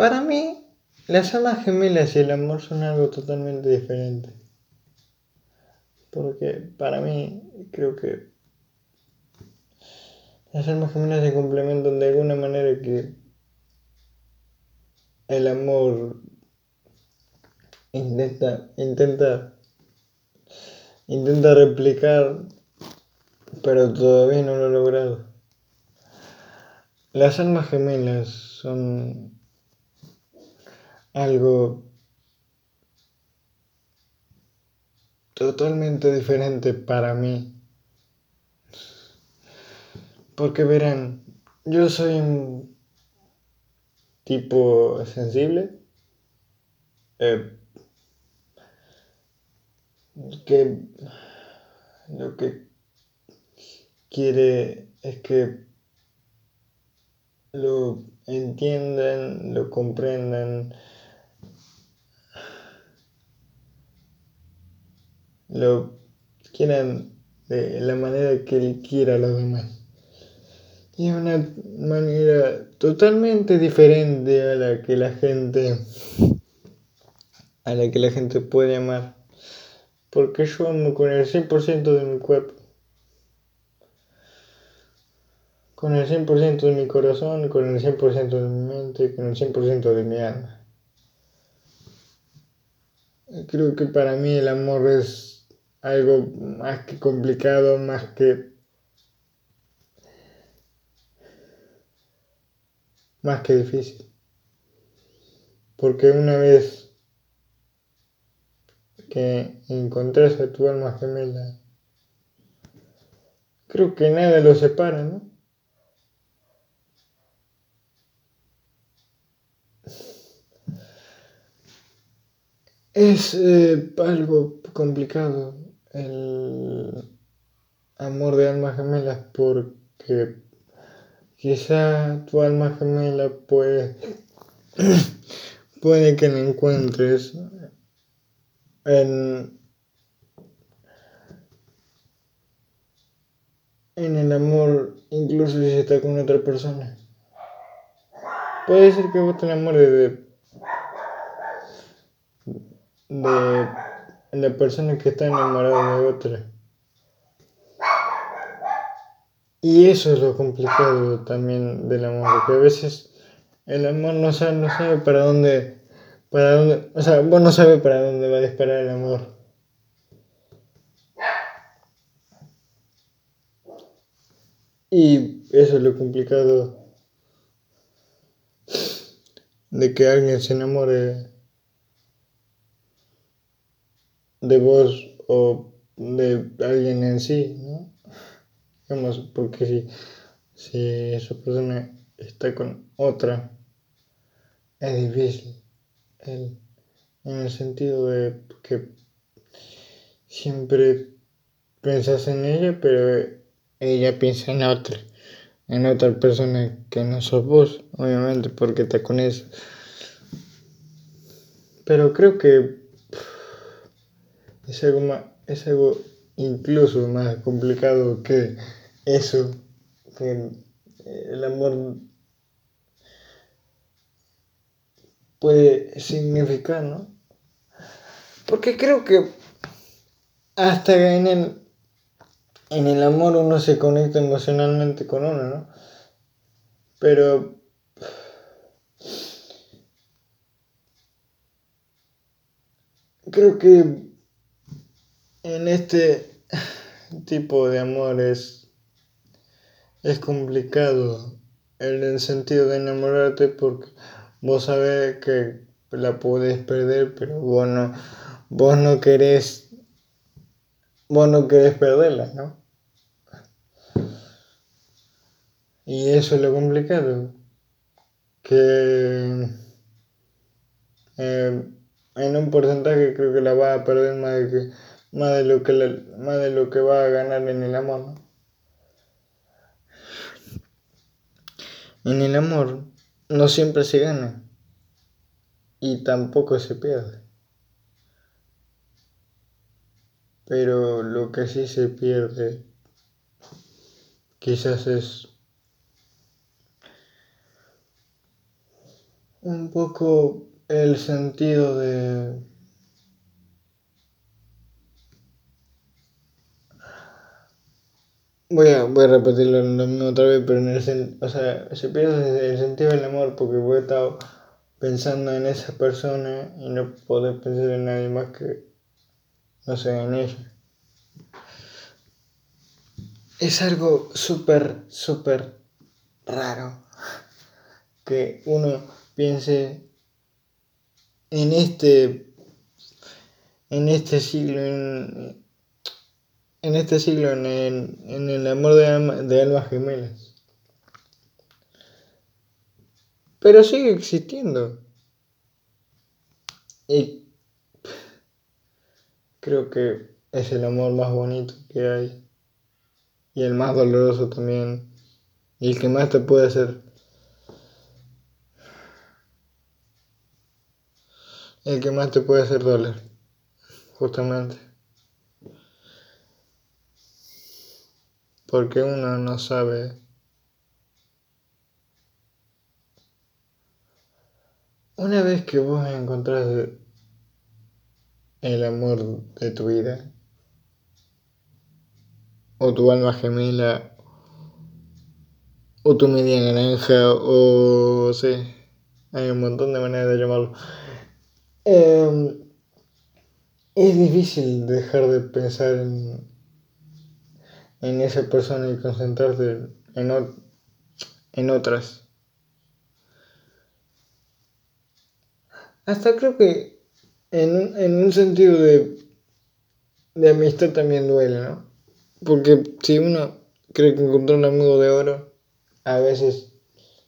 Para mí, las almas gemelas y el amor son algo totalmente diferente. Porque para mí creo que las almas gemelas se complementan de alguna manera que el amor intenta, intenta, intenta replicar, pero todavía no lo ha logrado. Las almas gemelas son algo totalmente diferente para mí. Porque verán, yo soy un tipo sensible. Eh, que lo que quiere es que lo entiendan, lo comprendan, lo quieran de la manera que él quiera a los demás. Y de una manera totalmente diferente a la que la gente a la que la gente puede amar. Porque yo amo con el 100% de mi cuerpo. Con el 100% de mi corazón, con el 100% de mi mente, con el 100% de mi alma. Creo que para mí el amor es algo más que complicado, más que más que difícil. Porque una vez que encontrás a tu alma gemela, creo que nada lo separa, ¿no? Es eh, algo complicado el amor de almas gemelas porque quizá tu alma gemela puede, puede que la encuentres en, en el amor, incluso si está con otra persona. Puede ser que vos te enamores de de la persona que está enamorada de otra. Y eso es lo complicado también del amor, que a veces el amor no sabe, no sabe para dónde, para dónde, o sea, vos no sabes para dónde va a disparar el amor. Y eso es lo complicado de que alguien se enamore de vos o de alguien en sí, ¿no? Digamos, porque si, si esa persona está con otra, es difícil. en el sentido de que siempre piensas en ella, pero ella piensa en otra, en otra persona que no sos vos, obviamente, porque te con eso. Pero creo que es algo, más, es algo incluso más complicado que eso, que el amor puede significar, ¿no? Porque creo que hasta en el, en el amor uno se conecta emocionalmente con uno, ¿no? Pero creo que en este tipo de amores es complicado el sentido de enamorarte porque vos sabés que la podés perder, pero vos no, vos no querés, vos no querés perderla, ¿no? Y eso es lo complicado, que eh, en un porcentaje creo que la va a perder más de que más de lo que, más de lo que va a ganar en el amor. En el amor no siempre se gana y tampoco se pierde. Pero lo que sí se pierde quizás es un poco el sentido de Voy a, voy a repetirlo otra vez, pero en el o sea, se pierde el sentido del amor porque voy a estar pensando en esa persona y no poder pensar en nadie más que, no sé, en ella. Es algo súper, súper raro que uno piense en este, en este siglo, en, en este siglo en el, amor de, de almas gemelas. Pero sigue existiendo. Y creo que es el amor más bonito que hay. Y el más doloroso también. Y el que más te puede hacer. El que más te puede hacer doler. Justamente. Porque uno no sabe una vez que vos encontrás el amor de tu vida o tu alma gemela o tu media naranja o sí hay un montón de maneras de llamarlo. Em, es difícil dejar de pensar en en esa persona y concentrarse en, en otras. Hasta creo que en un, en un sentido de, de amistad también duele, ¿no? Porque si uno cree que encontró un amigo de oro, a veces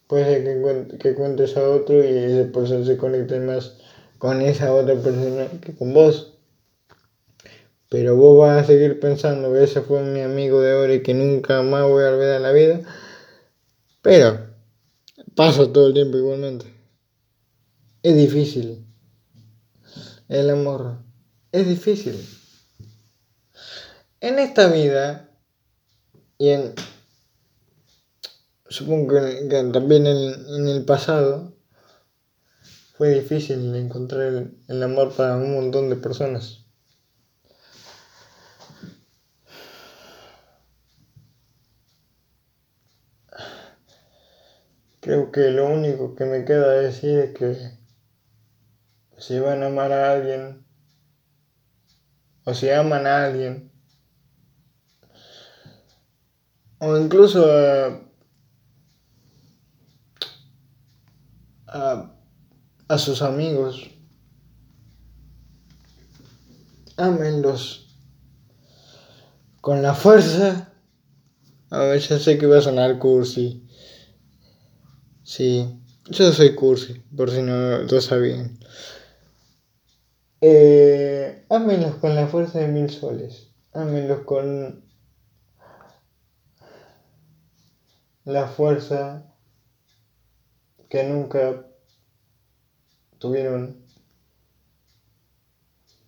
puede ser que, que encuentres a otro y esa persona se conecte más con esa otra persona que con vos. Pero vos vas a seguir pensando que ese fue mi amigo de oro y que nunca más voy a olvidar en la vida. Pero pasa todo el tiempo igualmente. Es difícil. El amor es difícil. En esta vida y en supongo que, también en, el pasado fue difícil encontrar el amor para un montón de personas. Creo que lo único que me queda decir es que si van a amar a alguien, o si aman a alguien, o incluso a, a, sus amigos, amenlos con la fuerza. A ya sé que va a sonar cursi. Sí, yo soy cursi, por si no lo sabían. Eh, ámenlos con la fuerza de mil soles. Ámenlos con la fuerza que nunca tuvieron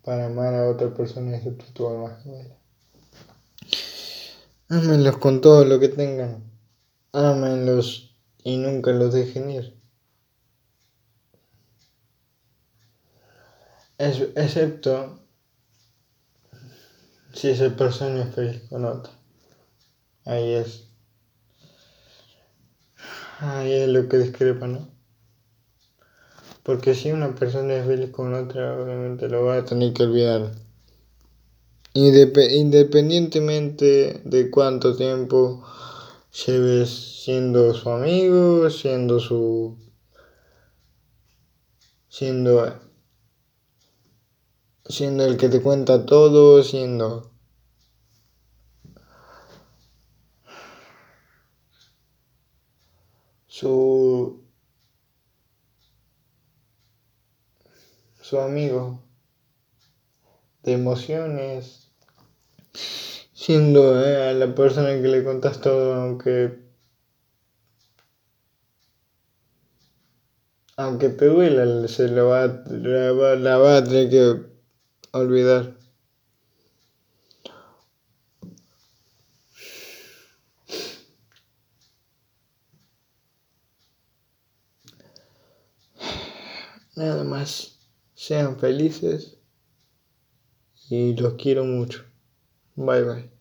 para amar a otra persona excepto tu alma Ámenlos con todo lo que tengan. Ámenlos y nunca los dejen ir. excepto si esa persona es feliz con otra. Ahí es. Ahí es lo que discrepa, ¿no? Porque si una persona es feliz con otra, obviamente lo va a tener que olvidar. Independientemente de cuánto tiempo lleves siendo su amigo, siendo su... siendo... siendo el que te cuenta todo, siendo... su... su amigo de emociones siendo eh, la persona que le contas todo, aunque aunque te duela, se lo va, la, va, la va a tener que olvidar. nada más. Sean felices y los quiero mucho. Bye bye.